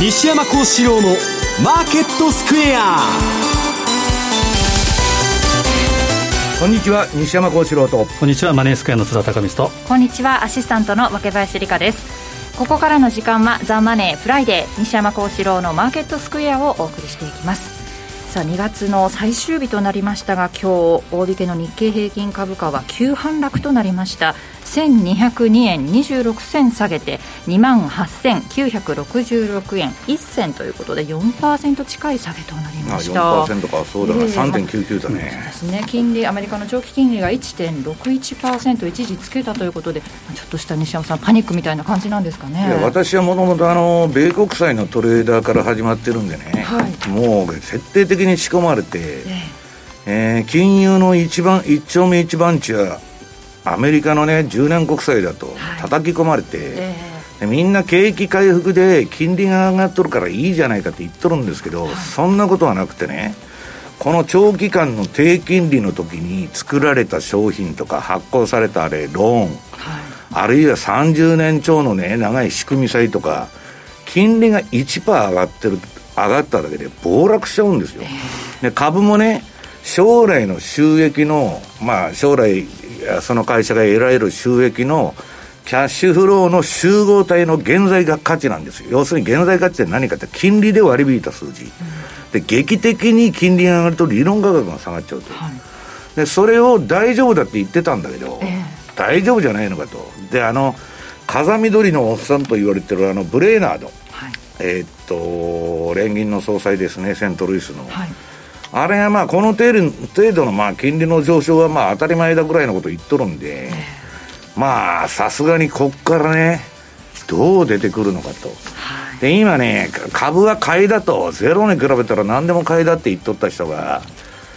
西山孝四郎のマーケットスクエア。こんにちは西山孝四郎と。こんにちはマネースクエアの津田隆光と。こんにちはアシスタントの若林理香です。ここからの時間はザ・マネーフライデー西山孝四郎のマーケットスクエアをお送りしていきます。さあ2月の最終日となりましたが今日大引けの日経平均株価は急反落となりました1202円26銭下げて2万8966円1銭ということで4%近い下げとなりました。あ4%か。そうだな、えー、3.99だね、そうですね。金利アメリカの長期金利が1.61%一時つけたということでちょっとした西山さんパニックみたいな感じなんですかね。いや私はもともと米国債のトレーダーから始まってるんでね、はい、もう徹底的に仕込まれて、えーえー、金融の一番一丁目一番地はアメリカのね10年国債だと叩き込まれて、はいえ。ー、みんな景気回復で金利が上がっとるからいいじゃないかって言っとるんですけど、はい、そんなことはなくてねこの長期間の低金利の時に作られた商品とか発行されたあれローン、はい、あるいは30年超のね長い仕組み債とか金利が1%上がってる上がっただけで暴落しちゃうんですよ、で株もね将来の収益のまあ将来その会社が得られる収益のキャッシュフローの集合体の現在価値なんですよ。要するに現在価値って何かって金利で割り引いた数字。うん、で、劇的に金利が上がると理論価格が下がっちゃうと。はい、で、それを大丈夫だって言ってたんだけど、えー、大丈夫じゃないのかと。で、あの、風見鶏のおっさんと言われてるあのブレーナード。はい、えー、っと、連銀の総裁ですね、セントルイスの。はいあれがまあこの程度程度のまあ金利の上昇はまあ当たり前だぐらいのこと言っとるんで、まあさすがにこっからねどう出てくるのかと、で今ね株は買いだとゼロに比べたら何でも買いだって言っとった人が、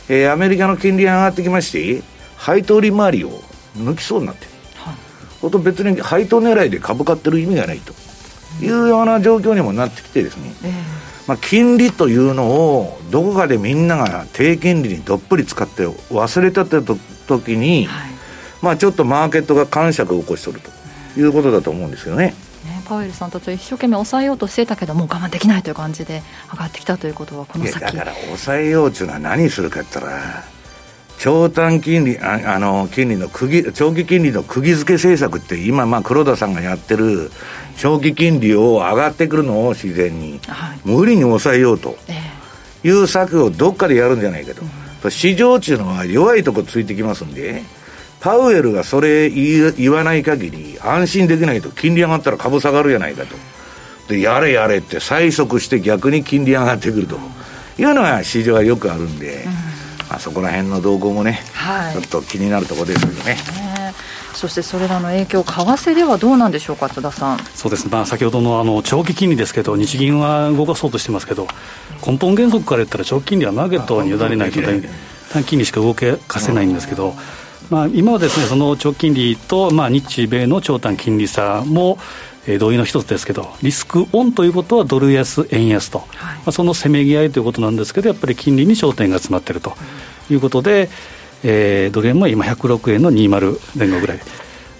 えー、アメリカの金利が上がってきまして配当利回りを抜きそうになってる、はい、と別に配当狙いで株買ってる意味がないと。いうような状況にもなってきてですね、えーまあ、金利というのをどこかでみんなが低金利にどっぷり使って忘れたって時に、はい、まあちょっとマーケットが感触を起こしとるということだと思うんですよね。ね、パウエルさんたちは一生懸命抑えようとしてたけどもう我慢できないという感じで上がってきたということはこの先。だから抑えようというのは何するかって言ったら長短金利ああの金利の釘長期金利の釘付け政策って今まあ黒田さんがやってる長期金利を上がってくるのを自然に、はい、無理に抑えようと。いう策をどっかでやるんじゃないかと、うん、市場っていうのは弱いとこついてきますんでパウエルがそれ言わない限り安心できないと。金利上がったら株下がるじゃないかと。でやれやれって催促して逆に金利上がってくると。いうのが市場はよくあるんで、うん、まあ、そこら辺の動向もね、はい、ちょっと気になるところですけどね。そしてそれらの影響、為替ではどうなんでしょうか、津田さん。そうです。ね、まあ、先ほどのあの長期金利ですけど、日銀は動かそうとしてますけど、根本原則から言ったら、長期金利はマーケットに委ねないと、短期金利しか動かせないんですけど、まあ、今はですねその長期金利と、まあ、日米の長短金利差も、えー、同意の一つですけど、リスクオンということはドル安、円安と、はい、まあ、そのせめぎ合いということなんですけど、やっぱり金利に焦点が集まっているということで、えー、ドル円も今106円の20前後ぐらい、ま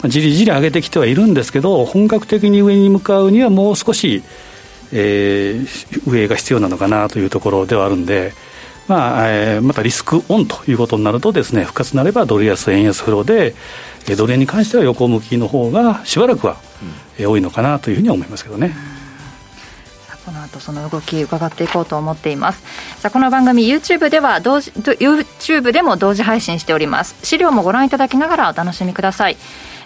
あ、じりじり上げてきてはいるんですけど、本格的に上に向かうにはもう少し、えー、上が必要なのかなというところではあるんで、まあえー、またリスクオンということになるとですね、復活なればドル安、円安フローで、ドル円に関しては横向きの方がしばらくは、うん、多いのかなというふうには思いますけどね。この後その動き伺っていこうと思っています。さあこの番組 YouTube では同時 YouTube でも同時配信しております。資料もご覧いただきながらお楽しみください。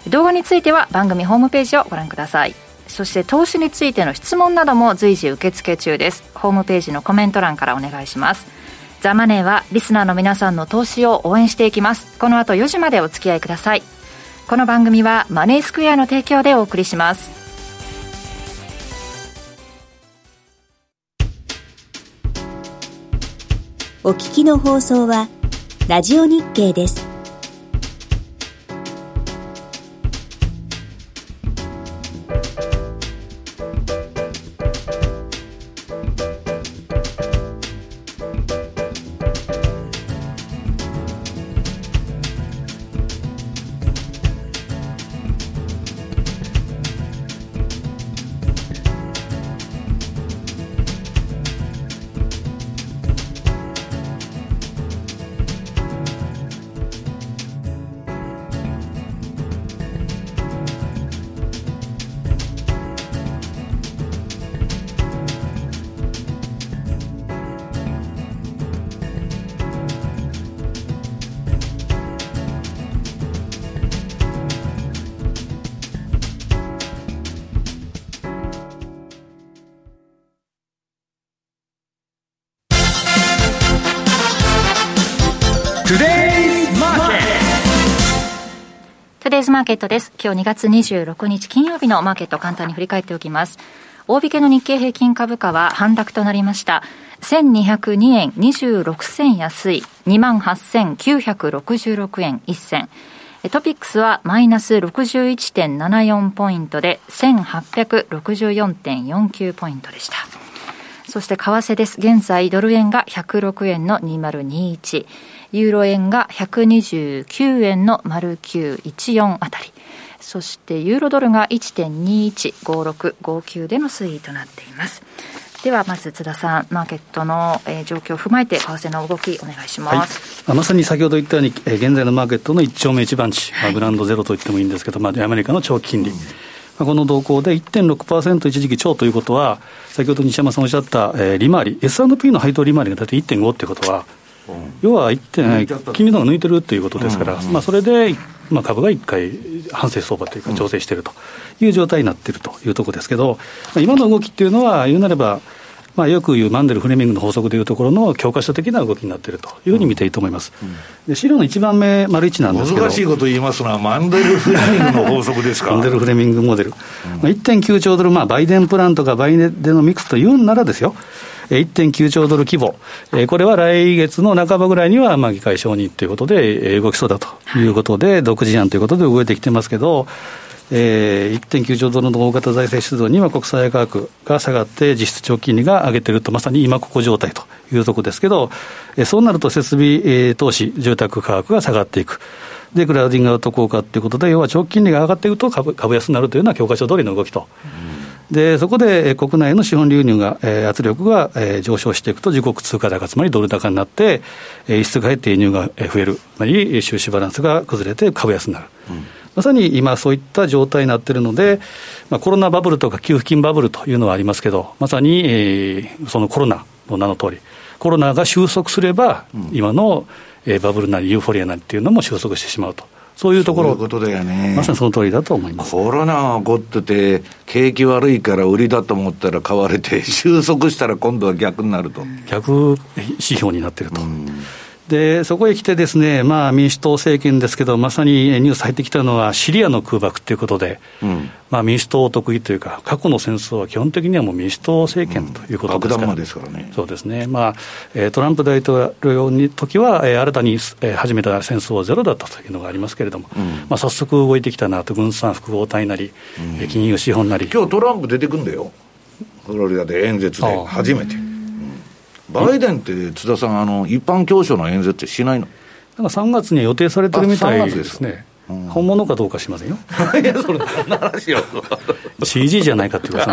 動画については番組ホームページをご覧ください。そして投資についての質問なども随時受付中です。ホームページのコメント欄からお願いします。ザ・マネーはリスナーの皆さんの投資を応援していきます。この後4時までお付き合いください。この番組はマネースクエアの提供でお送りします。お聞きの放送はラジオ日経です。ズマーケットです。今日2月26日金曜日のマーケット簡単に振り返っておきます。大引けの日経平均株価は反落となりました。1202円26銭安い28,966円1銭。トピックスはマイナス61.74ポイントで1864.49ポイントでした。そして為替です。現在ドル円が106円の2021。ユーロ円が129円の丸914あたり。そしてユーロドルが1.215659での推移となっています。ではまず津田さん、マーケットの、えー、状況を踏まえて、為替の動き、お願いします、はい、まさに先ほど言ったように、えー、現在のマーケットの一丁目一番地、まあ、グランドゼロと言ってもいいんですけど、まあ、アメリカの長期金利。うんこの動向で1.6%一時期超ということは、先ほど西山さんおっしゃった、えー、利回り、S&P の配当利回りが大体1.5っていうことは、要は 1.、金利のが抜いてるということですから、まあ、それで、まあ、株が1回、反省相場というか、調整しているという状態になっているというところですけど、今の動きっていうのは、言うなれば、まあ、よく言うマンデル・フレミングの法則でいうところの教科書的な動きになっているというふうに見ていいと思います。で資料の一番目、丸1なんですけど難しいこと言いますのは、マンデル・フレミングの法則ですか？マンデル・フレミングモデル。うんまあ、1.9兆ドル、まあ、バイデンプランとかバイデンのミックスというんならですよ。1.9兆ドル規模、これは来月の半ばぐらいにはまあ議会承認ということで動きそうだということで、独自案ということで動いてきてますけど、えー、1.9兆ドルの大型財政出動には国債価格が下がって、実質長期金利が上げてると、まさに今ここ状態というところですけど、えー、そうなると設備、えー、投資、住宅価格が下がっていく。で、クラウディングアウト効果ということで、要は長期金利が上がっていくと株株安になるというのは教科書通りの動きと。で、そこで国内の資本流入が、えー、圧力が、えー、上昇していくと、自国通貨高、つまりドル高になって、えー、輸出が減って輸入が増える、つまり収支バランスが崩れて株安になる。うんまさに今、そういった状態になっているので、まあ、コロナバブルとか給付金バブルというのはありますけど、まさに、えー、そのコロナの名の通り、コロナが収束すれば、うん、今の、えー、バブルなりユーフォリアなりっていうのも収束してしまうと。そういうところ、そういうことだよね、まさにその通りだと思いますコロナが起こってて、景気悪いから売りだと思ったら買われて、収束したら今度は逆になると。逆指標になってると。うんでそこへ来てですね、まあ、民主党政権ですけど、まさにニュース入ってきたのは、シリアの空爆ということで、うん、まあ、民主党得意というか、過去の戦争は基本的にはもう民主党政権ということですから、うん、ですからね。そうですね、まあ、トランプ大統領の時は、新たに始めた戦争はゼロだったというのがありますけれども、うん、まあ、早速動いてきたなと、軍産複合体なり、金融資本なり。今日トランプ出てくんだよ、フロリダで演説で。初めて。バイデンって津田さん、あの一般教書の演説ってしないの？なんか3月に予定されてるみたいですね。本物かどうかしませんよ。いや、それ、話よ。CG じゃないかっていうか、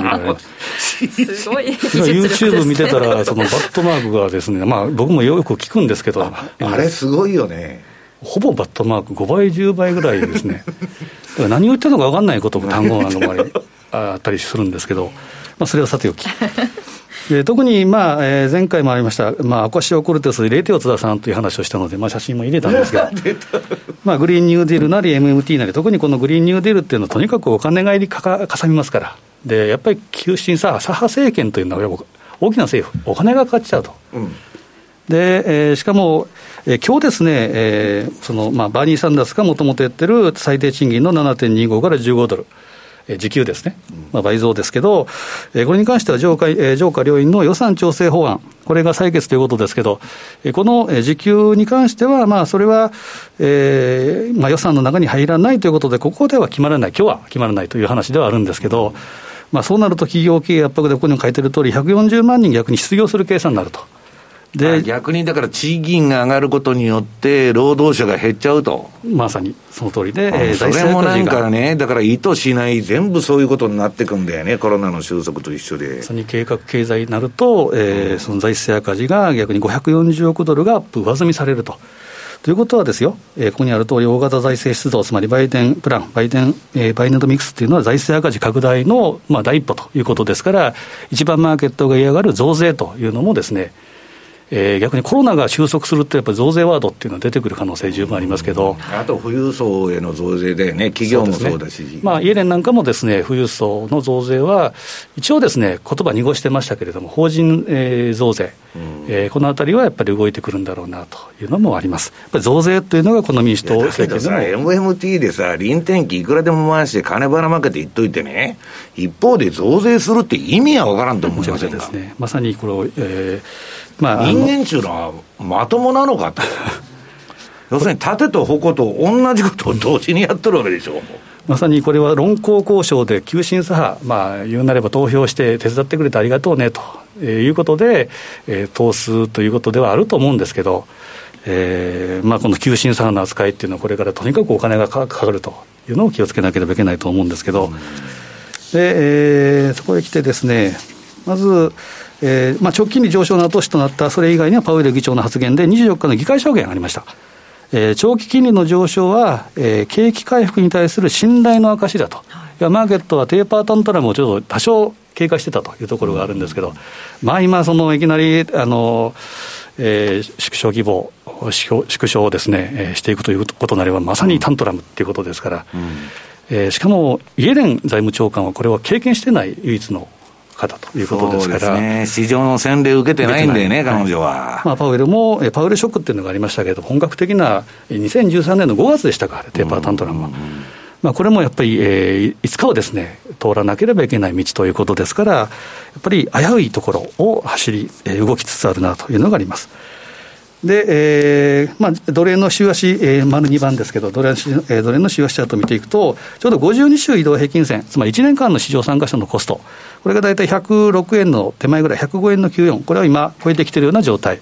すごい。YouTube 見てたら、そのバットマークがですね、まあ、僕もよく聞くんですけど、あれ、すごいよね。ほぼバットマーク5倍、10倍ぐらいですね。だから何を言ってるのか分かんないことも単語なんかもあったりするんですけど、まあ、それはさておき。で特に、まあえー、前回もありました、まあ、アコシオコルテス入れてよ津田さんという話をしたので、まあ、写真も入れたんですけど、まあ、グリーンニューディールなり MMT なり、特にこのグリーンニューディールっていうのは、とにかくお金が入りかかかさみますから、でやっぱり急進さ、左派政権というのは、大きな政府、お金がかかっちゃうと。うん。で、えー、しかも、えー、今日ですね、えーそのまあ、バーニー・サンダースがもともとやってる最低賃金の7.25から15ドル、時給ですね、まあ、倍増ですけど、これに関しては上下上下両院の予算調整法案、これが採決ということですけど、この時給に関しては、まあ、それは、えーまあ、予算の中に入らないということで、ここでは決まらない、今日は決まらないという話ではあるんですけど、まあ、そうなると企業経営圧迫でここにも書いてる通り、140万人逆に失業する計算になると。で逆にだから賃金が上がることによって、労働者が減っちゃうと。まさにその通りで、えー、それもなんかね、だから意図しない、全部そういうことになってくんだよね、コロナの収束と一緒で。それに計画経済になると、えー、その財政赤字が逆に540億ドルが上積みされると。ということはですよ、えー、ここにある通り、大型財政出動、つまりバイデンプラン、バイデン、えー、バイデンドミックスっていうのは財政赤字拡大の、まあ、第一歩ということですから、一番マーケットが嫌がる増税というのもですね、えー、逆にコロナが収束すると、やっぱり増税ワードっていうのは出てくる可能性十分ありますけど、あと富裕層への増税でね、企業もそうだし、ね、まあ、イエレンなんかもですね、富裕層の増税は、一応ですね、言葉濁してましたけれども、法人、えー、増税、うん、えー、このあたりはやっぱり動いてくるんだろうなというのもあります。やっぱり増税というのがこの民主党政権でも。MMT でさ、臨転機いくらでも回して金ばらまけて言っといてね、一方で増税するって意味は分からんと思いませんか？ですね。まさにこれ、えーまあ、人間っていうのはまともなのかと。要するに盾と矛と同じことを同時にやってるわけでしょ。まさにこれは論功交渉で急進左派、まあ、言うなれば投票して手伝ってくれてありがとうねということで、えー、通すということではあると思うんですけど、えーまあ、この急進左派の扱いっていうのは、これからとにかくお金がかかるというのを気をつけなければいけないと思うんですけど、でえー、そこへ来てですね、まず、えーまあ、直近に上昇の後押しとなったそれ以外にはパウエル議長の発言で24日の議会証言がありました。えー、長期金利の上昇は、えー、景気回復に対する信頼の証だと、はい、マーケットはテーパータントラムをちょっと多少経過してたというところがあるんですけど、まあ、今、そのいきなりあの、えー、縮小規模、縮小をですね、えー、していくということになれば、まさにタントラムっていうことですから、うん、えー、しかもイエレン財務長官はこれは経験してない唯一の方ということですから、ね、市場の洗礼受けてないんでね、彼女は。まあ、パウエルも、パウエルショックっていうのがありましたけど、本格的な2013年の5月でしたか、テーパータントラムは。まあ、これもやっぱり、えー、いつかはですね、通らなければいけない道ということですから、やっぱり危ういところを走り、えー、動きつつあるなというのがあります。で、えーまあ、ドル円の週足、えー、丸2番ですけど、ドル円,、えー、ドル円の週足チャートを見ていくと、ちょうど52週移動平均線、つまり1年間の市場参加者のコスト、これが大体106円の手前ぐらい、105円の94、これは今、超えてきているような状態。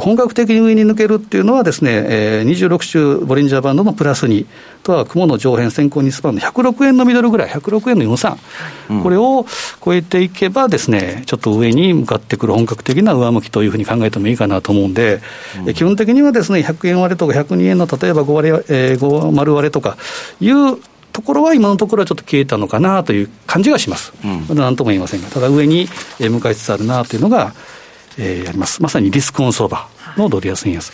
本格的に上に抜けるっていうのはですね、えー、26週ボリンジャーバンドのプラス2、とは雲の上辺先行にスパンの106円のミドルぐらい、106円の43、うん、これを超えていけばですね、ちょっと上に向かってくる本格的な上向きというふうに考えてもいいかなと思うんで、うん、基本的にはですね、100円割れとか102円の例えば5割、えー、5丸割れとかいうところは今のところはちょっと消えたのかなという感じがします。うん、まだ何とも言いませんが、ただ上に向かいつつあるなというのが、えー、あります。まさにリスクオン相場のドル安円安。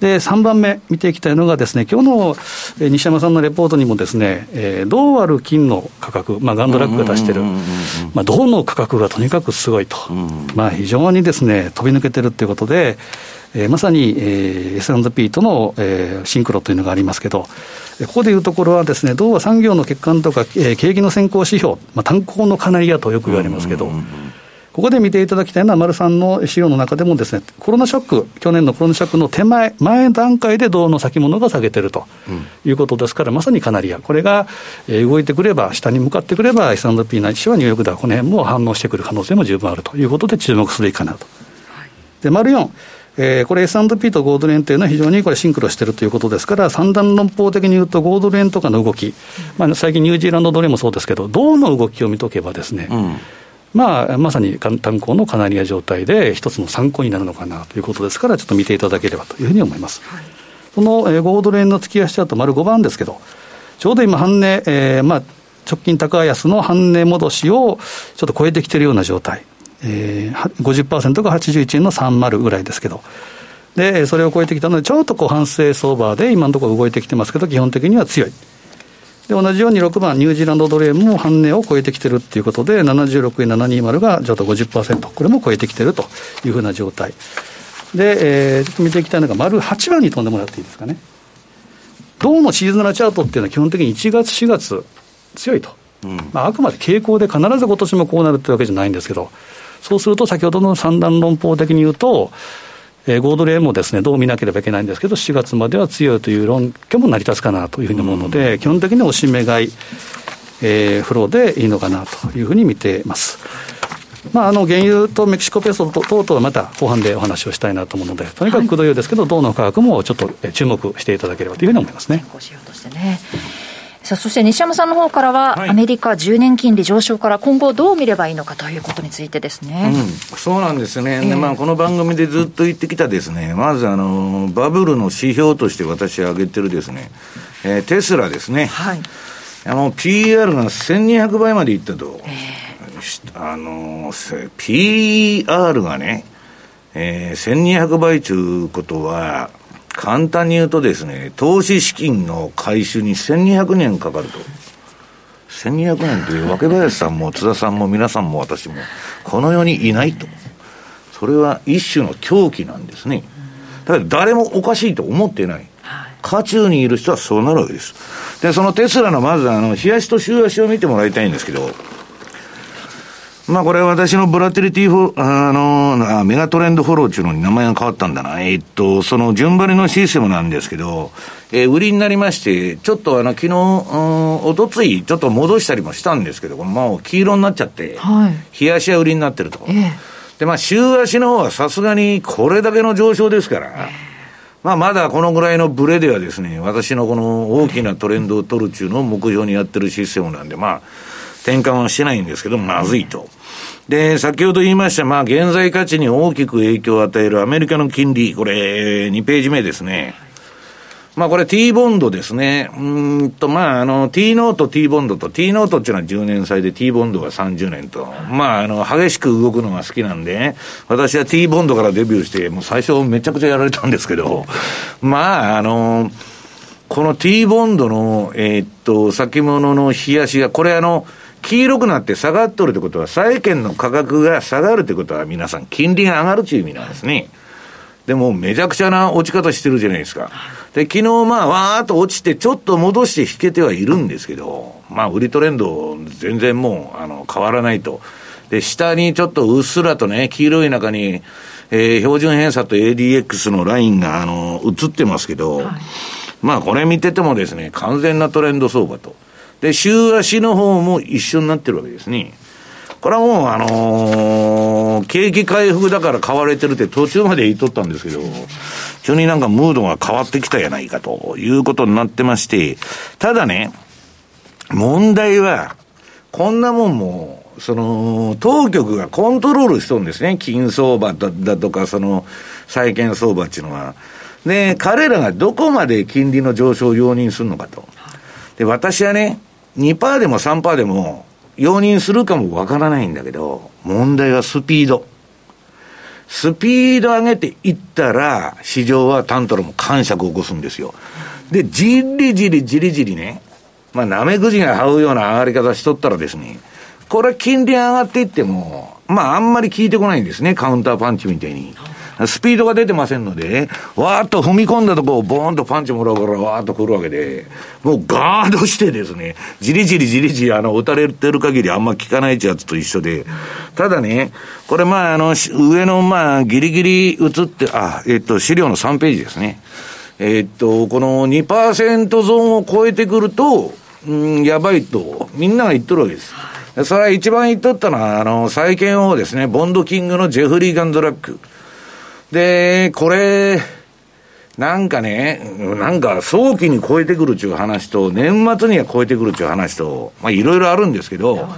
で、3番目見ていきたいのがですね、今日の、えー、西山さんのレポートにもですね、えー、銅ある金の価格、まあ、ガンドラックが出してる、まあ、銅の価格がとにかくすごいと、まあ、非常にですね、飛び抜けてるっていうことで、えー、まさに、えー、S&P との、えー、シンクロというのがありますけど、ここでいうところはですね、銅は産業の欠陥とか、えー、景気の先行指標、まあ、炭鉱のカナリアとよく言われますけど、ここで見ていただきたいのは、丸さんの資料の中でもですね、コロナショック、去年のコロナショックの手前、前段階で銅の先物が下げてるということですから、うん、まさにカナリア、これが動いてくれば、下に向かってくれば、S&P ないしはニューヨークダウ、この辺も反応してくる可能性も十分あると。いうことで、注目すべきかなと。はい、で、丸4。えー、これ S&P とゴールドレンというのは非常にこれシンクロしているということですから、三段論法的に言うと、ゴールドレンとかの動き、まあ、最近ニュージーランドドルもそうですけど、銅の動きを見とけばですね、うんまあ、まさに炭鉱のカナリア状態で、一つの参考になるのかなということですから、ちょっと見ていただければというふうに思います。はい、その、えー、ゴールドレーンの月足チャート、丸5番ですけど、ちょうど今、半値、えーまあ、直近高安の半値戻しをちょっと超えてきているような状態、えー、50%が81円の30ぐらいですけど。で、それを超えてきたので、ちょっとこう反省相場で今のところ動いてきてますけど、基本的には強い。で同じように6番、ニュージーランドドル円も半値を超えてきてるっていうことで、76円720がちょっと50%、これも超えてきてるというふうな状態。で、えー、ちょっと見ていきたいのが、丸8番に飛んでもらっていいですかね。銅のシーズナルチャートっていうのは基本的に1月、4月、強いと。うん、まあ、あくまで傾向で必ず今年もこうなるってわけじゃないんですけど、そうすると先ほどの三段論法的に言うと、えー、ゴードレーンもですね、どう見なければいけないんですけど、4月までは強いという論拠も成り立つかなというふうに思うので、うん、基本的におしめ買い、えー、フローでいいのかなというふうに見てます。まあ、あの原油とメキシコペソ等々はまた後半でお話をしたいなと思うので、とにかくくどいですけど、銅の価格もちょっと注目していただければというふうに思いますね。としてねさあそして西山さんの方からは、はい、アメリカ10年金利上昇から今後どう見ればいいのかということについてですね、うん、そうなんですね、えー、でまあ、この番組でずっと言ってきたですね。まずあのバブルの指標として私挙げてるですね、えー、テスラですね、はい、あの PR が1200倍までいったと、えー、あの PR がねえー、1200倍ということは、簡単に言うとですね、投資資金の回収に1200年かかると。1200年という若林さんも津田さんも皆さんも私も、この世にいないと。それは一種の狂気なんですね。だから誰もおかしいと思ってない。渦中にいる人はそうなるわけです。で、そのテスラのまずあの、冷やしと週足を見てもらいたいんですけど、まあこれは私のボラティリティフォ、あの、あメガトレンドフォローっていうのに名前が変わったんだな。えっと、その順張りのシステムなんですけど、えー、売りになりまして、ちょっとあの、昨日、うん、おとつい、ちょっと戻したりもしたんですけど、まあ黄色になっちゃって、はい、冷やしは売りになってると。えー、で、まあ週足の方はさすがにこれだけの上昇ですから、えーまあ、まだこのぐらいのブレではですね、私のこの大きなトレンドを取るっていうのを目標にやってるシステムなんで、まあ、転換はしてないんですけど、まずいと。で、先ほど言いました、まあ、現在価値に大きく影響を与えるアメリカの金利、これ、2ページ目ですね。まあこれ T ボンドですね。うんと、まああの T ノート、T ボンドと T ノートっていうのは10年債で T ボンドが30年と。まああの、激しく動くのが好きなんで、私は T ボンドからデビューして、もう最初めちゃくちゃやられたんですけど、まああの、この T ボンドの、えー、っと、先物の冷やしが、これあの、黄色くなって下がっとるってことは、債券の価格が下がるってことは、皆さん、金利が上がるという意味なんですね。でも、めちゃくちゃな落ち方してるじゃないですか。で、昨日まあ、わーっと落ちて、ちょっと戻して引けてはいるんですけど、まあ、売りトレンド、全然もう、あの、変わらないと。で、下にちょっとうっすらとね、黄色い中に、えー、標準偏差と ADX のラインが、あの、映ってますけど、はい、まあ、これ見ててもですね、完全なトレンド相場と。で、週足の方も一緒になってるわけですね。これはもう、あのー、景気回復だから買われてるって途中まで言っとったんですけど、急になんかムードが変わってきたやないかということになってまして、ただね、問題は、こんなもんも、その、当局がコントロールしとるんですね。金相場だだとか、その、債券相場っていうのは。で、彼らがどこまで金利の上昇を容認するのかと。で、私はね、2%でも3%でも、容認するかもわからないんだけど、問題はスピード。スピード上げていったら、市場はタントロも感触を起こすんですよ。で、じりじりじりじりね、まあ、なめくじが這うような上がり方しとったらですね、これ金利上がっていっても、まあ、あんまり効いてこないんですね、カウンターパンチみたいに。スピードが出てませんので、わーっと踏み込んだとこをボーンとパンチもらうからわーっと来るわけで、もうガードしてですね、じりじりじりじりあの、打たれてる限りあんま効かないってやつと一緒で、ただね、これまああの、上のまあギリギリ映って、あ、えっと、資料の3ページですね。えっと、この2%ゾーンを超えてくると、うん、やばいと、みんなが言っとるわけです。それは一番言っとったのは、あの、債券をですね、ボンドキングのジェフリー・ガンドラック。で、これ、なんかね、なんか早期に超えてくるっていう話と、年末には超えてくるっていう話と、まあいろいろあるんですけど、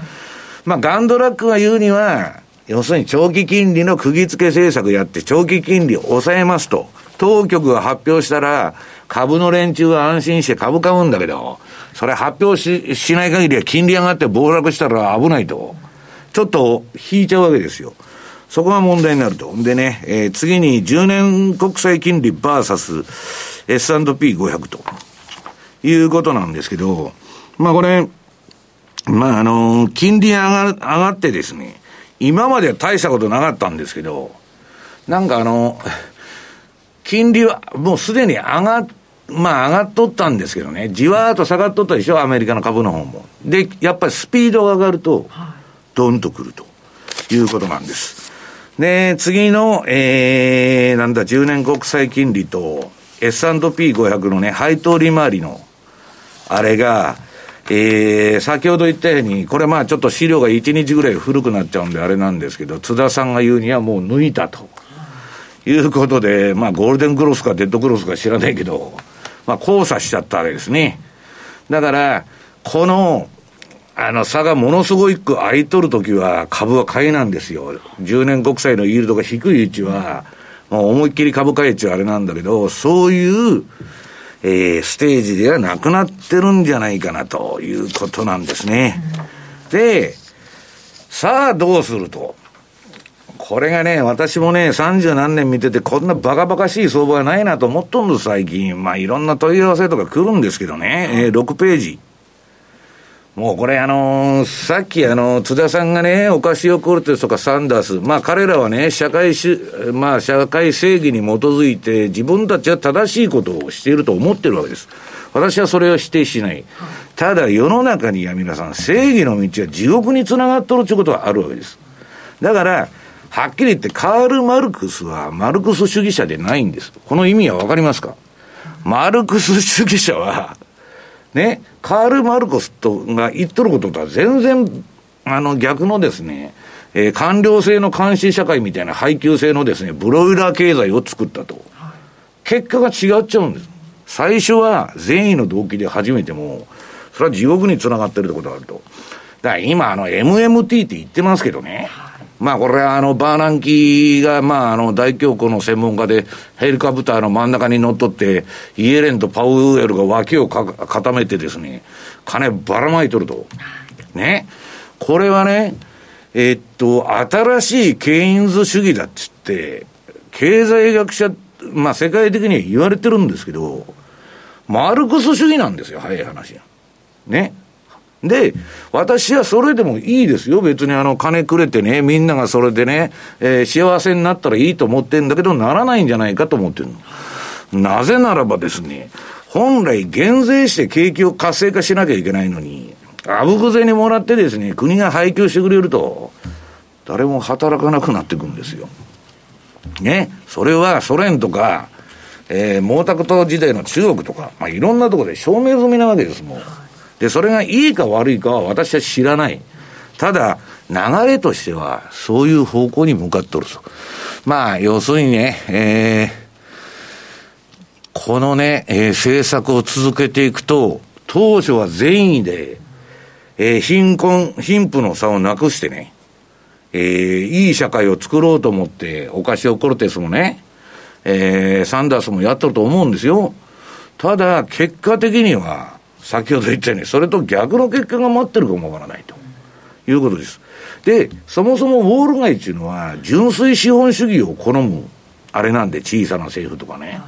まあガンドラックが言うには、要するに長期金利の釘付け政策やって長期金利を抑えますと。当局が発表したら、株の連中は安心して株買うんだけど、それ発表ししない限りは金利上がって暴落したら危ないと。ちょっと引いちゃうわけですよ。そこが問題になると。でね、えー、次に10年国債金利バーサス S&P500 ということなんですけど、まあこれ、まああの、金利上が上がってですね、今までは大したことなかったんですけど、なんかあの、金利はもうすでに上がっまあ上がっとったんですけどね、じわーっと下がっとったでしょ、アメリカの株の方も。で、やっぱりスピードが上がると、ドンとくるということなんです。で、次の、えー、なんだ、10年国債金利と S&P500 のね、配当利回りの、あれが、えー、先ほど言ったように、これまあちょっと資料が1日ぐらい古くなっちゃうんであれなんですけど、津田さんが言うにはもう抜いたと。いうことで、まあゴールデンクロスかデッドクロスか知らないけど、まあ交差しちゃったわけですね。だから、この、あの差がものすごいく空いとるときは株は買いなんですよ。10年国債のイールドが低い位置は、もう思いっきり株買い値はあれなんだけど、そういう、えー、ステージではなくなってるんじゃないかなということなんですね。で、さあどうすると。これがね、私もね、三十何年見てて、こんなバカバカしい相場はないなと思っとんです、最近。まあ、いろんな問い合わせとか来るんですけどね、えー、6ページ。もうこれあのー、さっきあの、津田さんがね、オカシオ・コルテスとかサンダース、まあ彼らはね、社会し、まあ社会正義に基づいて自分たちは正しいことをしていると思ってるわけです。私はそれを否定しない。ただ世の中には皆さん、正義の道は地獄につながっとるということがあるわけです。だから、はっきり言ってカール・マルクスはマルクス主義者でないんです。この意味はわかりますか？マルクス主義者は、ね、カール・マルコスとが言っとることとは全然、あの、逆のですね、えー、官僚制の監視社会みたいな配給制のですね、ブロイラー経済を作ったと。結果が違っちゃうんです。最初は善意の動機で始めても、それは地獄につながってるってことがあると。だから今、あの、MMT って言ってますけどね。まあこれはあの、バーナンキが、まああの、大恐慌の専門家で、ヘリコプターの真ん中に乗っ取って、イエレンとパウエルが脇を固めてですね、金ばらまいとると。ね。これはね、えー、っと、新しいケインズ主義だっつって、経済学者、まあ世界的には言われてるんですけど、マルクス主義なんですよ、早い話。ね。で、私はそれでもいいですよ。別にあの、金くれてね、みんながそれでね、えー、幸せになったらいいと思ってんだけど、ならないんじゃないかと思ってるの。なぜならばですね、本来減税して景気を活性化しなきゃいけないのに、あぶく銭もらってですね、国が配給してくれると、誰も働かなくなっていくんですよ。ね。それはソ連とか、えー、毛沢東時代の中国とか、まあ、いろんなところで証明済みなわけです、もう。で、それがいいか悪いかは私は知らない。ただ、流れとしては、そういう方向に向かっとると。まあ、要するにね、えー、このね、えー、政策を続けていくと、当初は善意で、えー、貧困、貧富の差をなくしてね、えー、いい社会を作ろうと思って、オカシオ・コルテスもね、えー、サンダースもやっとると思うんですよ。ただ、結果的には、先ほど言ったように、それと逆の結果が待ってるかもわからないということです。で、そもそもウォール街っていうのは、純粋資本主義を好む、あれなんで、小さな政府とかね。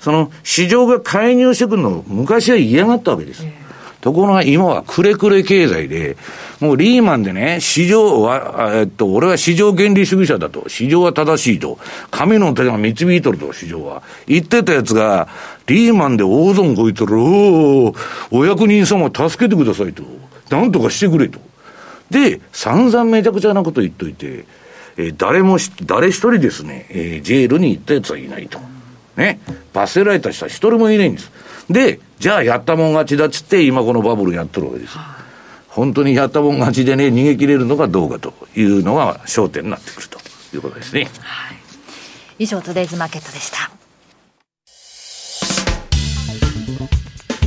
その市場が介入してくるのを昔は嫌がったわけです。ところが今はくれくれ経済で、もうリーマンでね、市場は、えっと、俺は市場原理主義者だと、市場は正しいと、神の手が導いとると、市場は。言ってたやつが、リーマンで大損こいとる、おお役人様助けてくださいと。なんとかしてくれと。で、散々めちゃくちゃなこと言っといて、えー、誰も誰一人ですね、えー、ジェールに行ったやつはいないと。ね。罰せられた人は一人もいないんです。で、じゃあやったもん勝ちだっつって、今このバブルやってるわけです。本当にやったもん勝ちでね、逃げ切れるのかどうかというのが焦点になってくるということですね。はい、以上、トゥデイズマーケットでした。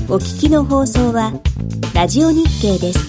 お聞きの放送は、ラジオ日経です。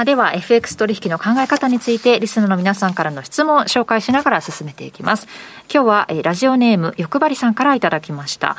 ナーでは FX 取引の考え方についてリスナーの皆さんからの質問を紹介しながら進めていきます。今日は、えラジオネーム欲張りさんからいただきました。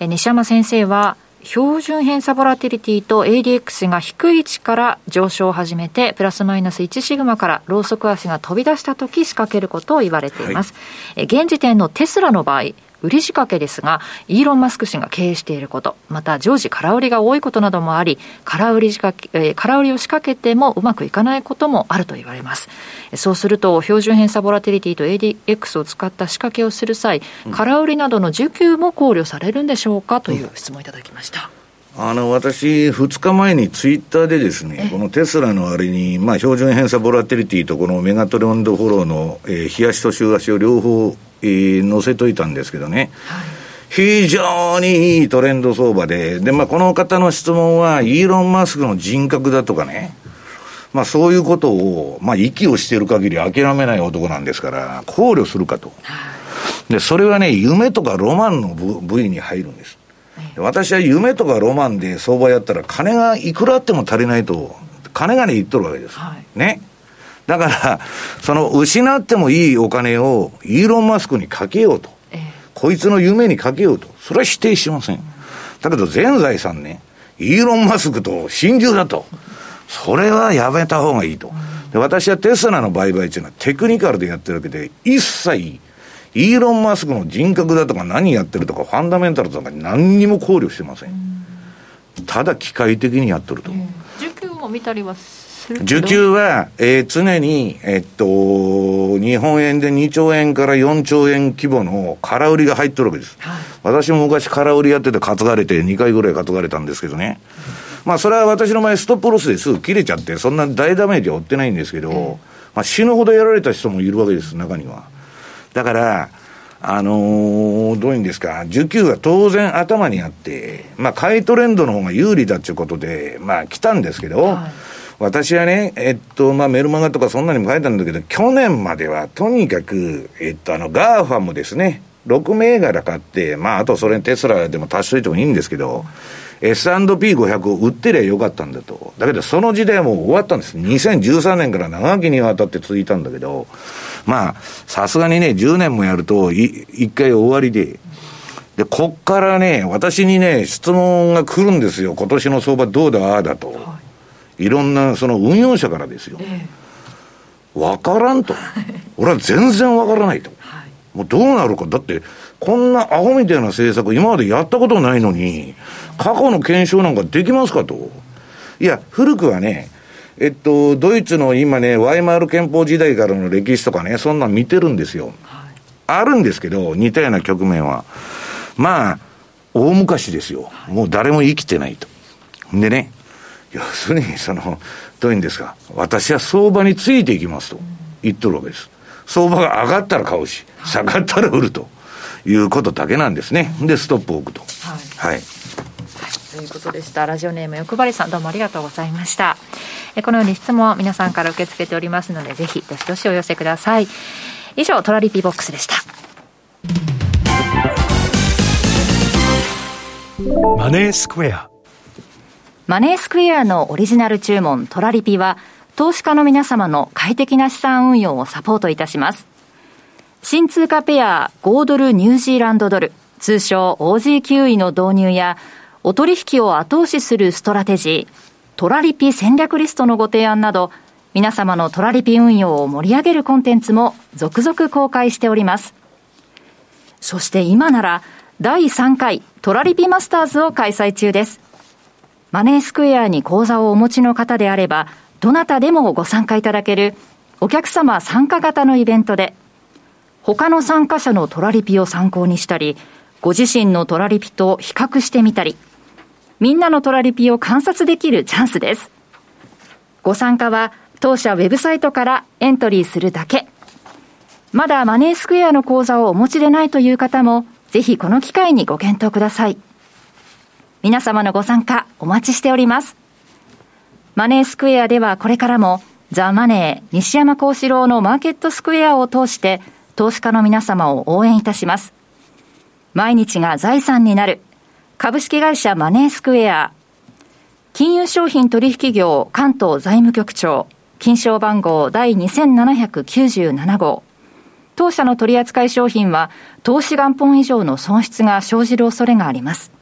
え西山先生は標準偏差ボラティリティと ADX が低い位置から上昇を始めてプラスマイナス1シグマからローソク足が飛び出した時仕掛けることを言われています、はい、現時点のテスラの場合売り仕掛けですが、イーロン・マスク氏が経営していること、また常時空売りが多いことなどもあり、空売り仕掛け、えー、空売りを仕掛けてもうまくいかないこともあると言われます。そうすると、標準偏差ボラティリティと ADX を使った仕掛けをする際、空売りなどの需給も考慮されるんでしょうかという質問いただきました。あの私、2日前にツイッターでですね、このテスラのあれに、まあ、標準偏差ボラティリティとこのメガトレンドフォローの、えー、冷やしと週足を両方えー、載せといたんですけどね。はい非常にいいトレンド相場で、で、まあ、この方の質問は、イーロン・マスクの人格だとかね、まあ、そういうことを、まあ、息をしている限り諦めない男なんですから、考慮するかと。で、それはね、夢とかロマンの部位に入るんです。私は夢とかロマンで相場やったら、金がいくらあっても足りないと、金がね言っとるわけです。はい、ね。だから、その失ってもいいお金をイーロン・マスクにかけようと。ええ、こいつの夢にかけようと。それは否定しません。だけど全財産ね、イーロン・マスクと心中だと。それはやめた方がいいと。で私はテスラの売買っていうのはテクニカルでやってるわけで、一切、イーロン・マスクの人格だとか何やってるとかファンダメンタルとか何にも考慮してません。ただ機械的にやってると。需給も見たりは需給は、えー、常に、えっと、日本円で2兆円から4兆円規模の空売りが入ってるわけです。はい、私も昔空売りやってて担がれて、2回ぐらい担がれたんですけどね。まあ、それは私の前ストップロスですぐ切れちゃって、そんな大ダメージは負ってないんですけど、まあ、死ぬほどやられた人もいるわけです、中には。だから、あのー、どういうんですか、需給が当然頭にあって、まあ、買いトレンドの方が有利だっていうことで、まあ、来たんですけど、はい私はね、えっと、まあ、メルマガとかそんなにも書いたんだけど、去年まではとにかく、えっと、あの、 GAFAM ですね、6銘柄買って、まあ、あとそれにテスラでも足しといてもいいんですけど、S&P500 を売ってりゃよかったんだと。だけど、その時代も終わったんです。2013年から長きにわたって続いたんだけど、まあ、さすがにね、10年もやると、い一回終わりで、で、こっからね、私にね、質問が来るんですよ。今年の相場どうだ、ああだと。いろんなその運用者からですよ。わ、からんと。俺は全然わからないと。もうどうなるか。だって、こんなアホみたいな政策今までやったことないのに、過去の検証なんかできますかと。いや、古くはね、えっと、ドイツの今ね、ワイマール憲法時代からの歴史とかね、そんなん見てるんですよ。はい、あるんですけど、似たような局面は。まあ、大昔ですよ。もう誰も生きてないと。でね、要するに、その、どういうんですか、私は相場についていきますと言っとるわけです。相場が上がったら買うし、下がったら売るということだけなんですね。で、ストップを置くと。はい。はいということでした。ラジオネーム欲張りさん、どうもありがとうございました。えこのように質問皆さんから受け付けておりますので、ぜひどしどしお寄せください。以上、トラリピボックスでした。マネースクエアマネースクエアのオリジナル注文トラリピは、投資家の皆様の快適な資産運用をサポートいたします。新通貨ペア豪ドルニュージーランドドル、通称 OG9 位の導入や、お取引を後押しするストラテジー、トラリピ戦略リストのご提案など、皆様のトラリピ運用を盛り上げるコンテンツも続々公開しております。そして今なら、第3回トラリピマスターズを開催中です。マネースクエアに口座をお持ちの方であれば、どなたでもご参加いただけるお客様参加型のイベントで、他の参加者のトラリピを参考にしたり、ご自身のトラリピと比較してみたり、みんなのトラリピを観察できるチャンスです。ご参加は当社ウェブサイトからエントリーするだけ。まだマネースクエアの口座をお持ちでないという方も、ぜひこの機会にご検討ください。皆様のご参加お待ちしております。マネースクエアではこれからもザ・マネー西山幸四郎のマーケットスクエアを通して投資家の皆様を応援いたします。毎日が財産になる株式会社マネースクエア金融商品取引業関東財務局長金賞番号第2797号当社の取扱い商品は投資元本以上の損失が生じる恐れがあります。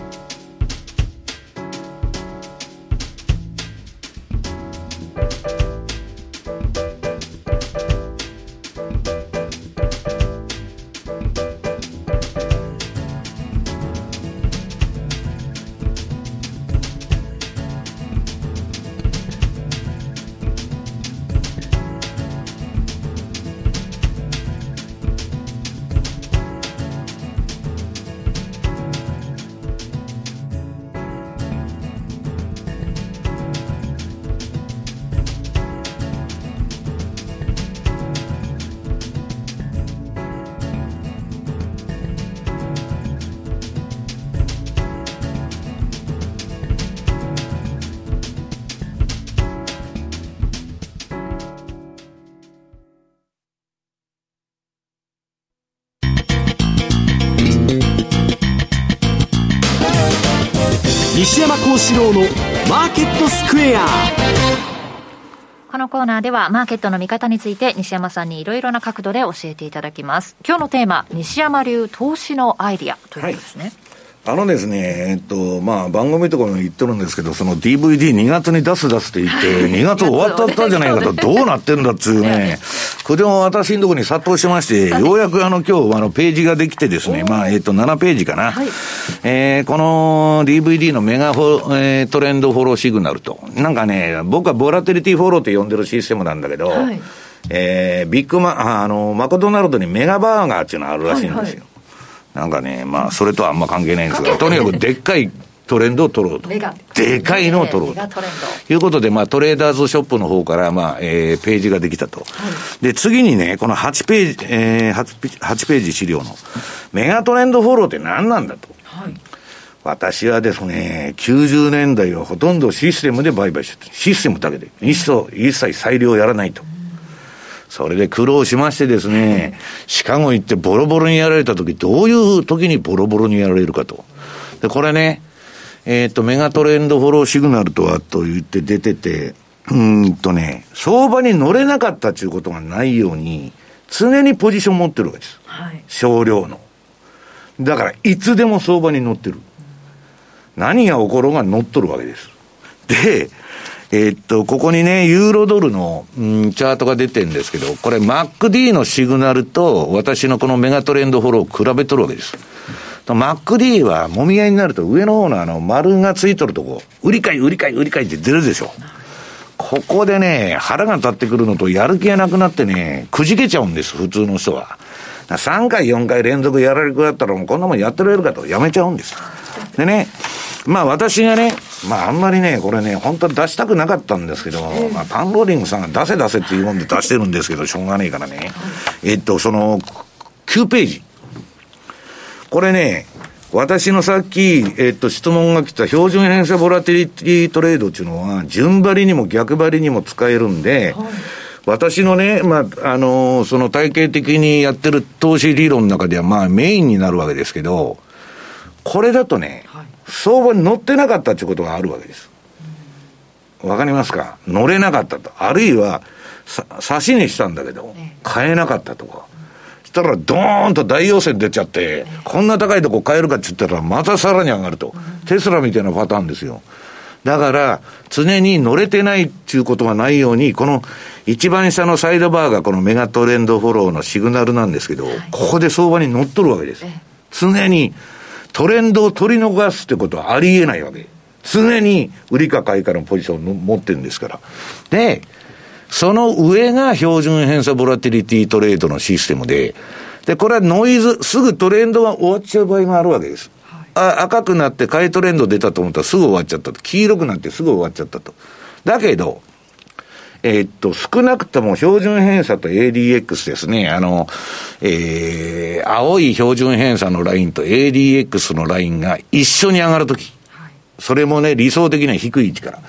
幸四郎のマーケットスクエア。このコーナーではマーケットの見方について西山さんにいろいろな角度で教えていただきます。今日のテーマ西山流投資のアイディアということですね、はい。あのですね、えっと、まあ、番組とかも言ってるんですけど、その DVD2 月に出す出すって言って、2月終わったったじゃないかと、どうなってるんだっつうね、これも私のところに殺到しまして、ようやくあの、今日、あの、ページができてですね、まあ、えっと、7ページかな。はい、えー、この DVD のメガフォ、えー、トレンドフォローシグナルと。なんかね、僕はボラテリティフォローって呼んでるシステムなんだけど、はい、えー、ビッグマ、あの、マクドナルドにメガバーガーっていうのがあるらしいんですよ。はいはいなんかね、まあ、それとはあんま関係ないんですが、とにかくでっかいトレンドを取ろうと。でかいのを取ろうと。いうことで、まあ、トレーダーズショップの方から、まあ、えー、ページができたと。はい、で、次にね、この8ページ、えー8、8ページ資料の、メガトレンドフォローって何なんだと。はい、私はですね、90年代はほとんどシステムで売買してた。システムだけで。一切、一切裁量やらないと。それで苦労しましてですね、シカゴ行ってボロボロにやられた時、どういう時にボロボロにやられるかと。で、これね、えっ、ー、と、メガトレンドフォローシグナルとはと言って出てて、うんとね、相場に乗れなかったということがないように、常にポジション持ってるわけです。はい、少量の。だから、いつでも相場に乗ってる。何が起ころうが乗っとるわけです。で、えー、っと、ここにね、ユーロドルの、うん、チャートが出てるんですけど、これ MacD のシグナルと私のこのメガトレンドフォローを比べとるわけです。MacD はもみ合いになると上の方のあの丸がついとるとこ、売り買い、売り買い、売り買いって出るでしょ。ここでね、腹が立ってくるのとやる気がなくなってね、くじけちゃうんです、普通の人は。3回、4回連続やられるくだったらもうこんなもんやってられるかとやめちゃうんです。でね、まあ私がね、まああんまりね、これね、本当は出したくなかったんですけど、まあパンローリングさんが出せ出せっていうもんで出してるんですけど、しょうがねえからね。えっと、その、9ページ。これね、私のさっき、えっと、質問が来た標準偏差ボラテリティトレードっていうのは、順張りにも逆張りにも使えるんで、はい私のね、まあ、あのー、その体系的にやってる投資理論の中では、まあ、メインになるわけですけど、これだとね、はい、相場に乗ってなかったっていうことがあるわけです。わかりますか？乗れなかったと。あるいは、さ、差しにしたんだけど、買えなかったとか。そしたら、ドーンと大陽線出ちゃって、こんな高いとこ買えるかって言ったら、またさらに上がると。テスラみたいなパターンですよ。だから、常に乗れてないっていうことがないように、この一番下のサイドバーがこのメガトレンドフォローのシグナルなんですけど、ここで相場に乗っとるわけです。常にトレンドを取り逃すってことはありえないわけ。常に売りか買いかのポジションを持ってるんですから。で、その上が標準偏差ボラティリティトレードのシステムで、で、これはノイズ、すぐトレンドが終わっちゃう場合があるわけです。あ赤くなって買いトレンド出たと思ったらすぐ終わっちゃったと。黄色くなってすぐ終わっちゃったと。だけど、えー、っと、少なくとも標準偏差と ADX ですね。あの、えー、青い標準偏差のラインと ADX のラインが一緒に上がるとき。それもね、理想的には低い位置から。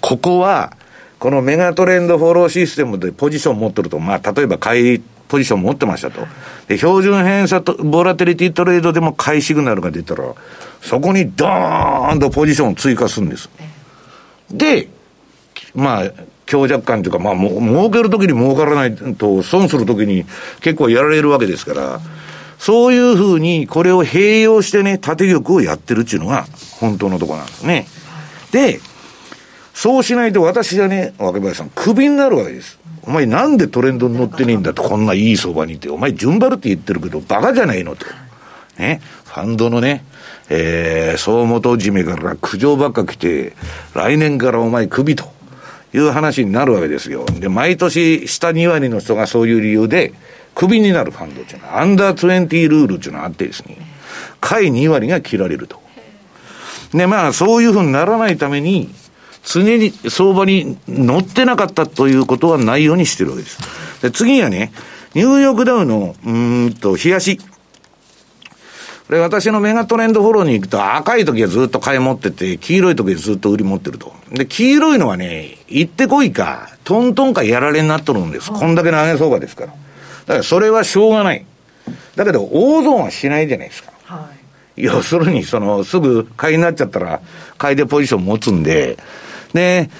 ここは、このメガトレンドフォローシステムでポジション持ってると、まあ、例えば買いポジション持ってましたと。で、標準偏差と、ボラテリティトレードでも買いシグナルが出たら、そこにドーンとポジションを追加するんです。で、まあ、強弱感というか、まあ、もう、儲けるときに儲からないと、損するときに結構やられるわけですから、そういうふうに、これを併用してね、縦玉をやってるっていうのが、本当のところなんですね。で、そうしないと私はね、若林さん、クビになるわけです。お前なんでトレンドに乗ってねえんだと、こんないい相場にって。お前順張るって言ってるけど、バカじゃないのと。ね。ファンドのね、えー、総元締めから苦情ばっか来て、来年からお前クビという話になるわけですよ。で、毎年下2割の人がそういう理由で、クビになるファンドっていうのは、アンダー20ルールっていうのがあってですね、下位2割が切られると。で、まあ、そういうふうにならないために、常に相場に乗ってなかったということはないようにしてるわけです。で、次はね、ニューヨークダウの、うんと、冷やし。これ私のメガトレンドフォローに行くと赤い時はずっと買い持ってて、黄色い時はずっと売り持ってると。で、黄色いのはね、行ってこいか、トントンかやられになっとるんです。こんだけの上げ相場ですから。だからそれはしょうがない。だけど、大損はしないじゃないですか。はい、要するに、その、すぐ買いになっちゃったら、買いでポジション持つんで、で、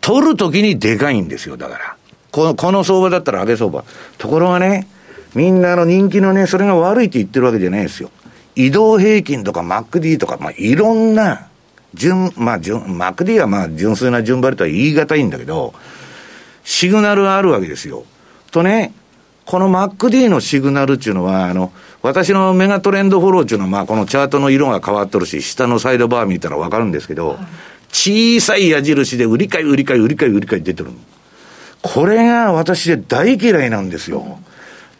取るときにでかいんですよ、だから。この、この相場だったら上げ相場。ところがね、みんなの人気のね、それが悪いって言ってるわけじゃないですよ。移動平均とか MacD とか、まあ、いろんな、順、まあ、順、MacD はまあ、純粋な順張りとは言い難いんだけど、シグナルがあるわけですよ。とね、この MacD のシグナルっていうのは、あの、私のメガトレンドフォローっていうのは、まあ、このチャートの色が変わっとるし、下のサイドバー見たらわかるんですけど、小さい矢印で売り買い、売り買い、売り買い、売り買い出てるこれが私で大嫌いなんですよ。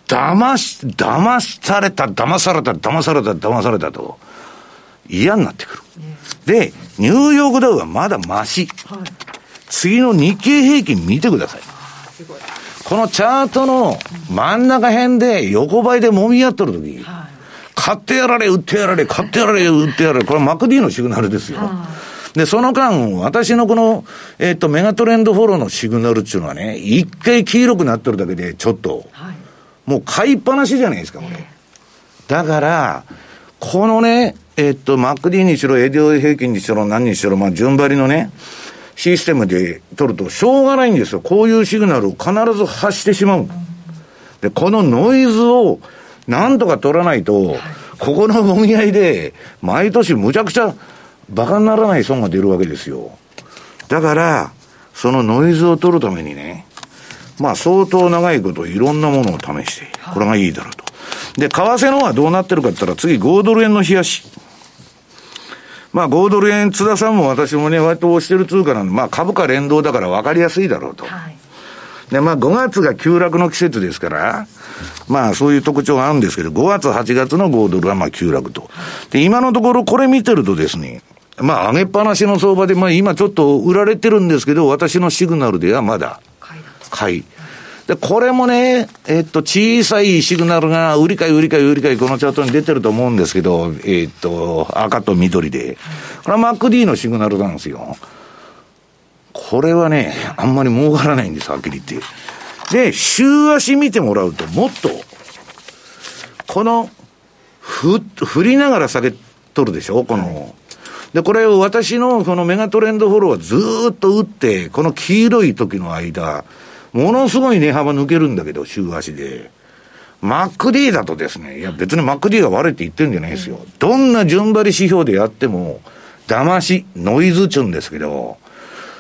騙し、騙された、騙された、騙された、騙されたと、嫌になってくる。で、ニューヨークダウはまだマシ。次の日経平均見てください。このチャートの真ん中辺で横ばいで揉み合っとるとき、買ってやられ、売ってやられ、買ってやられ、売ってやられ、これマクディのシグナルですよ。で、その間、私のこの、えっ、ー、と、メガトレンドフォローのシグナルっていうのはね、一回黄色くなってるだけで、ちょっと、はい、もう買いっぱなしじゃないですか、これ。えー、だから、このね、えっ、ー、と、マックディにしろ、ADO 平均にしろ、何にしろ、まあ、順張りのね、システムで取ると、しょうがないんですよ。こういうシグナルを必ず発してしまう。で、このノイズを、なんとか取らないと、ここのもみ合いで、毎年むちゃくちゃ馬鹿にならない損が出るわけですよ。だから、そのノイズを取るためにね、まあ相当長いこといろんなものを試して、これがいいだろうと。で、為替の方はどうなってるかって言ったら次5ドル円の冷やし。まあ5ドル円、津田さんも私もね、割と押してる通貨なんで、まあ株価連動だから分かりやすいだろうと。はい、で、まあ5月が急落の季節ですから、まあそういう特徴があるんですけど、5月、8月の5ドルはまあ急落と。で、今のところこれ見てるとですね、まあ、上げっぱなしの相場で、まあ、今ちょっと売られてるんですけど、私のシグナルではまだ、買い。で、これもね、えっと、小さいシグナルが、売り買い、売り買い、売り買い、このチャートに出てると思うんですけど、えっと、赤と緑で。これは MacD のシグナルなんですよ。これはね、あんまり儲からないんです、はっきり言って。で、週足見てもらうと、もっと、この、ふ、振りながら下げとるでしょ？この、で、これを私のこのメガトレンドフォローはずっと打って、この黄色い時の間、ものすごい値幅抜けるんだけど、週足で。MacD だとですね、いや別に MacD が悪いって言ってるんじゃないですよ。どんな順張り指標でやっても、騙し、ノイズちゅうんですけど、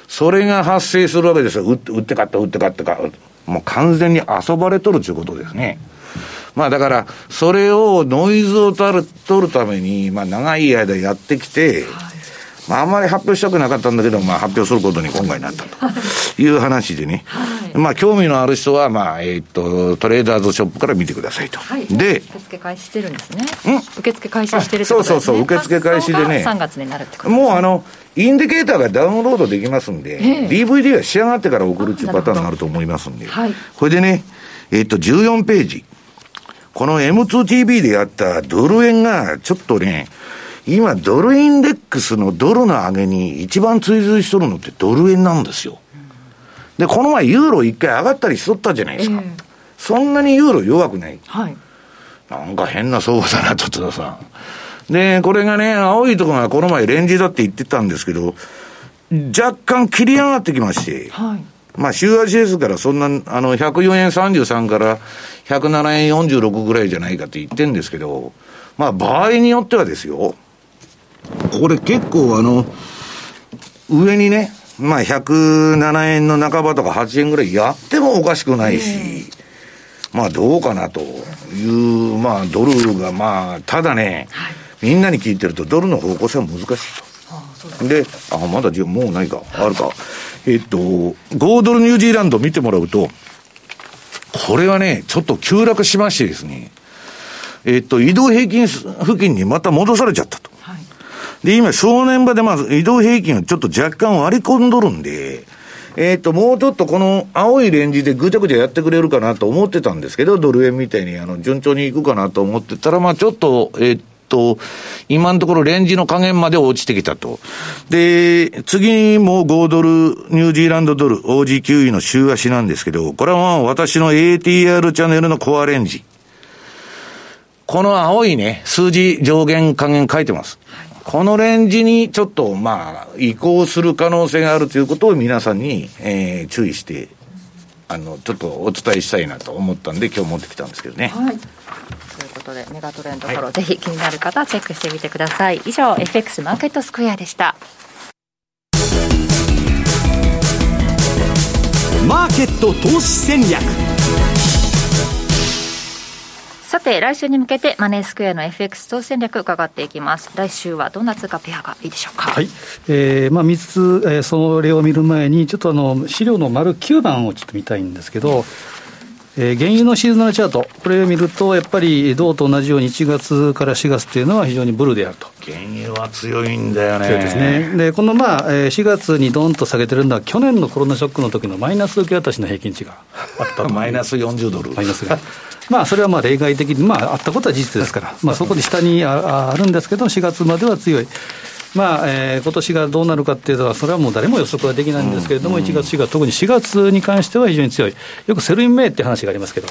それが発生するわけですよ。売って売って買った、売って買ったか。もう完全に遊ばれとるということですね。まあだから、それをノイズを取る取るために、まあ長い間やってきて、まああんまり発表したくなかったんだけど、まあ発表することに今回なったという話でね。はい、まあ興味のある人は、まあ、えー、っと、トレーダーズショップから見てくださいと。はい、で、受付開始してるんですね。受付開始してるってことですね。そうそうそう、受付開始でね。3月になるってこと、ね、もうあの、インディケーターがダウンロードできますんで、えー、DVD が仕上がってから送るっていうパターンになると思いますんで、はい、これでね、えー、っと、14ページ。この M2TV でやったドル円がちょっとね、今ドルインデックスのドルの上げに一番追随しとるのってドル円なんですよ。で、この前ユーロ一回上がったりしとったじゃないですか。えー、そんなにユーロ弱くない。はい。なんか変な相場だな、と津田さん。で、これがね、青いところがこの前レンジだって言ってたんですけど、若干切り上がってきまして、はい、まあ、週足ですから、そんな、あの、104円33から107円46ぐらいじゃないかって言ってるんですけど、まあ、場合によってはですよ、これ結構あの、上にね、まあ、107円の半ばとか8円ぐらいやってもおかしくないし、まあ、どうかなという、まあ、ドルが、まあ、ただね、はい、みんなに聞いてると、ドルの方向性は難しいと。で、あ、まだもうないか、あるか。えっと、5ドルニュージーランド見てもらうと、これはね、ちょっと急落しましてですね、えっと、移動平均付近にまた戻されちゃったと。はい、で、今、正念場でまず移動平均をちょっと若干割り込んどるんで、えっ、と、もうちょっとこの青いレンジでぐちゃぐちゃやってくれるかなと思ってたんですけど、ドル円みたいにあの順調にいくかなと思ってたら、まあちょっと、えっ、と、と今のところレンジの加減まで落ちてきたと。で、次も5ドル、ニュージーランドドル、OG9 位の週足なんですけど、これは私の ATR チャンネルのコアレンジ。この青いね、数字上限加減書いてます。このレンジにちょっとまあ移行する可能性があるということを皆さんに、えー、注意してあのちょっとお伝えしたいなと思ったんで今日持ってきたんですけどね。はいことでメガトレンドフォロー、はい、ぜひ気になる方はチェックしてみてください以上 FX マーケットスクエアでしたマーケット投資戦略さて、来週に向けてマネースクエアの FX 投資戦略伺っていきます。来週はどんな通貨ペアがいいでしょうか？はい。えー、まあ3つ、えー、それを見る前に、ちょっとあの、資料の丸9番をちょっと見たいんですけど、えー、原油のシーズナルチャート、これを見ると、やっぱり銅と同じように1月から4月というのは非常にブルであると。原油は強いんだよね。強いですね。で、このまあ、4月にどんと下げてるのは、去年のコロナショックの時のマイナス受け渡しの平均値があったと。マイナス40ドル。マイナスが。まあ、それはまあ例外的に、まあ、あったことは事実ですから、まあ、そこで下にああるんですけど、4月までは強い。まあえー、今年がどうなるかっていうのは、それはもう誰も予測はできないんですけれども、1月、4月、特に4月に関しては非常に強い、よく Sell in May って話がありますけど、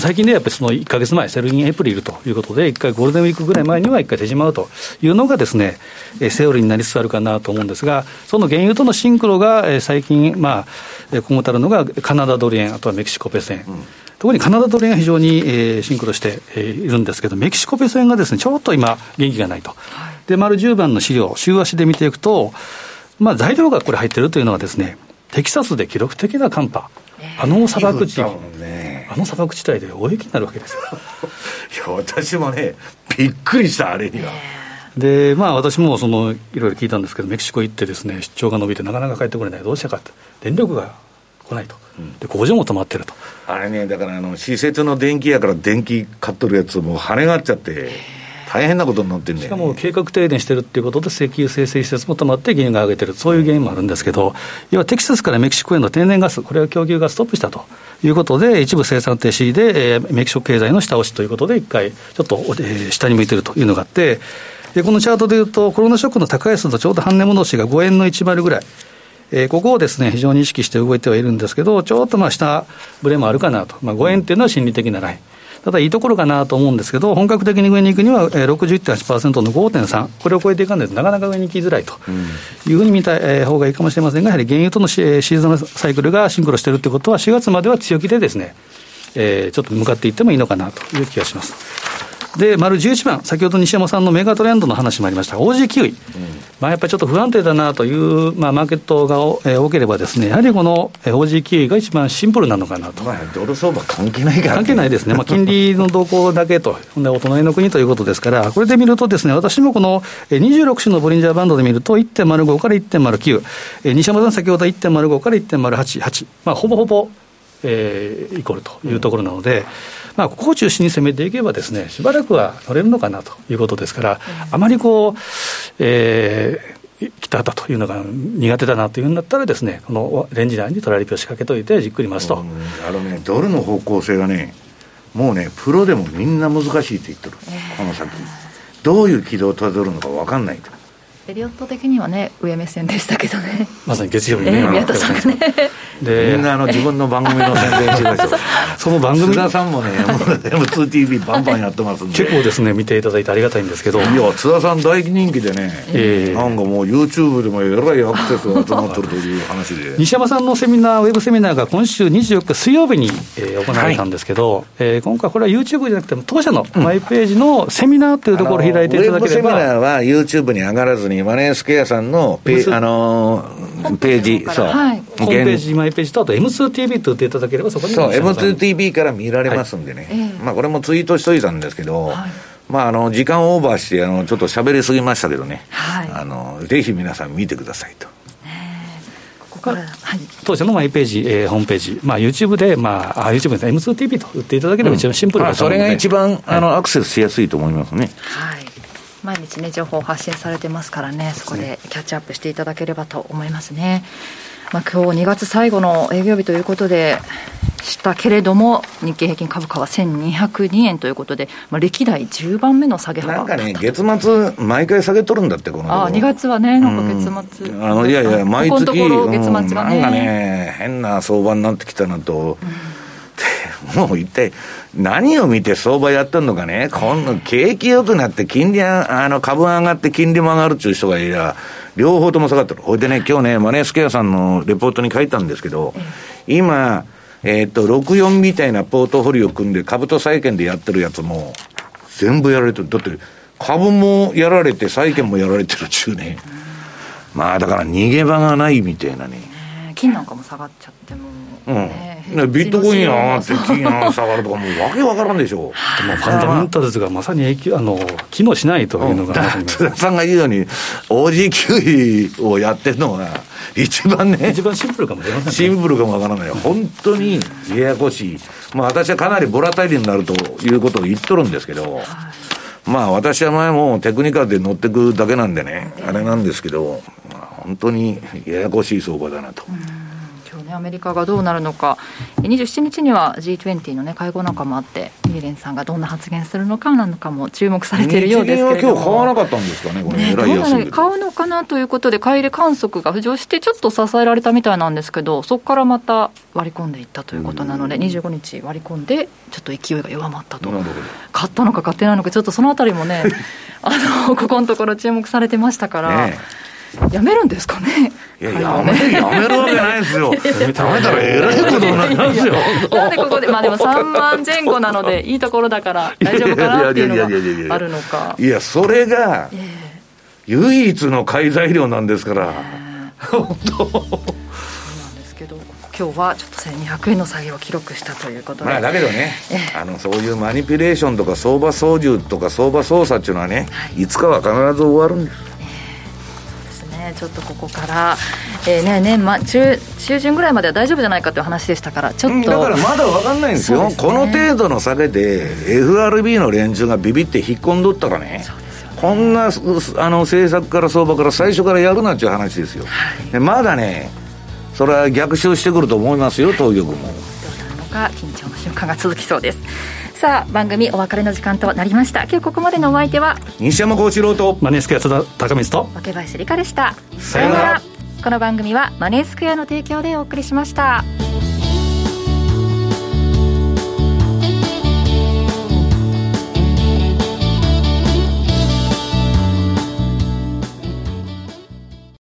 最近でやっぱりその1か月前、 Sell in April ということで、1回ゴールデンウィークぐらい前には1回手締まうというのがですね、セオリーになりつつあるかなと思うんですが、その原油とのシンクロが最近、まあ、今後たるのがカナダドル円、あとはメキシコペソ円。うん特にカナダドル円が非常に、えー、シンクロして、えー、いるんですけど、メキシコペソ円がですね、ちょっと今、元気がないと。はい、で、丸10番の資料、週足で見ていくと、まあ、材料がこれ入ってるというのはですね、テキサスで記録的な寒波。あの砂漠地、ね、あの砂漠地帯で大雪になるわけですよ。いや、私もね、びっくりした、あれには。で、まあ、私もそのいろいろ聞いたんですけど、メキシコ行ってですね、出張が伸びて、なかなか帰ってこれない、どうしたかって、電力が来ないと、で工場も止まってると。あれね、だからあの施設の電気やから電気買っとるやつ、もう跳ねがっちゃって。大変なことになってんね、しかも計画停電してるっていうことで、石油生成施設も止まって原油が上げてる、そういう原因もあるんですけど、要はテキサスからメキシコへの天然ガス、これは供給がストップしたということで、一部生産停止で、えー、メキシコ経済の下押しということで、一回、ちょっと、えー、下に向いてるというのがあって、でこのチャートでいうと、コロナショックの高安とちょうど半値戻しが5円の1割ぐらい。えー、ここをですね、非常に意識して動いてはいるんですけど、ちょっとまあ下振れもあるかなと。まあ5円っていうのは心理的なライン。ただいいところかなと思うんですけど、本格的に上に行くには、えー、61.8%の5.3、これを超えていかないとなかなか上に行きづらいというふうに見た、えー、方がいいかもしれませんが、やはり原油とのシーズンサイクルがシンクロしているということは、4月までは強気でですね、えー、ちょっと向かっていってもいいのかなという気がします。で、丸11番、先ほど西山さんのメガトレンドの話もありました、OG キウイ、うん、まあ、やっぱりちょっと不安定だなという、まあ、マーケットが、えー、多ければですね、やはりこの OG キウイが一番シンプルなのかなと。まあ、ドル相場関係ないから、ね、関係ないですね、まあ、金利の動向だけと、でお隣の国ということですから、これで見るとですね、私もこの26種のボリンジャーバンドで見ると、1.05から1.09、えー、西山さん、先ほど1.05から1.08、8、まあ、ほぼほぼ、えー、イコールというところなので、うんまあ、ここを中心に攻めていけばですね、しばらくは乗れるのかなということですから、あまりこう、えー、北畑というのが苦手だなというふうになったらですね、このレンジ内にトラリピを仕掛けといて、じっくり待つと。あのね、ドルの方向性がね、もうね、プロでもみんな難しいって言ってる、この先。どういう軌道をたどるのか分かんないと。エリオット的にはね、上目線でしたけどね。まさに月曜日ね、えー、宮田さんがね。でみんなあの自分の番組の宣伝してるでしょ その番組津田さんもね M2TV バンバンやってますんで。結構ですね見ていただいてありがたいんですけど。いや津田さん大人気でね、えー、なんかもう YouTube でもえらいアクセスが集まってるという話で。西山さんのセミナーウェブセミナーが今週24日水曜日に、えー、行われたんですけど、はい、えー、今回これは YouTube じゃなくても当社のマイページのセミナーというところを開いていただければ、うん、ウェブセミナーは YouTube に上がらずにマネースクエアさんのペ,、あのー、ページそう、はい、ホームページマイページとあと M2TV と打っていただければそこにそう M2TV から見られますんでね、はい、まあこれもツイートしといたんですけど、はい。まあ、あの時間オーバーしてあのちょっと喋りすぎましたけどね、はい、あのぜひ皆さん見てくださいと。はい、当社のマイページ、えー、ホームページ、まあ、YouTube で、まあ、YouTube で M2TV と打っていただければ一番シンプルだと思うので、うん、それが一番、あのアクセスしやすいと思いますね。はい毎日ね情報を発信されてますからねそこでキャッチアップしていただければと思いますね。まあ、今日2月最後の営業日ということでしたけれども、日経平均株価は1202円ということで、まあ、歴代10番目の下げ幅なんかね、月末、毎回下げとるんだって、このあ2月はね、なんか月末、うん、あのいやいや、毎月、ここ月末がね、うん、なんかね、変な相場になってきたなと。うん、もう一体、何を見て相場やってんのかね、こんな景気良くなって、金利あの株上がって金利も上がるっていう人がいりゃ、両方とも下がってる。ほいでね、今日ね、マネースケアさんのレポートに書いたんですけど、今、えっ、と、64みたいなポートフォリオ組んで株と債券でやってるやつも、全部やられてる。だって、株もやられて、債券もやられてるっちゅうね。まあ、だから逃げ場がないみたいなね。金なんかも下がっちゃっても、うん、ビットコイン上がって金が下がるとかもうわけわからんでしょう。でもファンダメンタルズがまさに影響あの機能しないというのが、うん、津田さんが言うように OG9 をやってるのが一番ね一番シンプルかもしれません、ね、シンプルかもわからない本当にややこしい。まあ私はかなりボラタイルになるということを言っとるんですけど、まあ私は前もテクニカルで乗ってくだけなんでね、あれなんですけど、まあ、本当にややこしい相場だなと。今日ね、アメリカがどうなるのか、27日には G20 の、ね、会合なんかもあって、イエレンさんがどんな発言するのかなのかも注目されているようですけれども、今日買わなかったんですかね、これ、ね、ね買うのかなということで、買い入れ観測が浮上して、ちょっと支えられたみたいなんですけど、そこからまた割り込んでいったということなので、25日割り込んで、ちょっと勢いが弱まったと、買ったのか買ってないのか、ちょっとそのあたりもね、あのここのところ注目されてましたから。ねやめるんですかね。いや、やめ、やめるわけないですよ。やめたらえらいことになりますよ。なんでここで、まあでも3万前後なので、いいところだから大丈夫かなっていうのがあるのか。いや、それが、唯一の買い材料なんですから。本当。今日はちょっと1200円の下げを記録したということで、まあ、だけどね、あのそういうマニピュレーションとか相場操縦とか相場操作っていうのはね、はい、いつかは必ず終わるんです。ちょっとここから、えーね年ま、中中旬ぐらいまでは大丈夫じゃないかという話でしたから、ちょっと、だからまだ分かんないんですよ、すね、この程度の下げで、FRB の連中がビビって引っ込んどったらね、こんなあの政策から相場から最初からやるなっていう話ですよ、はい、まだね、それは逆襲してくると思いますよ、当局も。どうなるのか、緊張の瞬間が続きそうです。さあ番組お別れの時間となりました。今日ここまでのお相手は西山幸四郎とマネースクエア津田高光と若林理香でした。さようなら。この番組はマネースクエアの提供でお送りしました。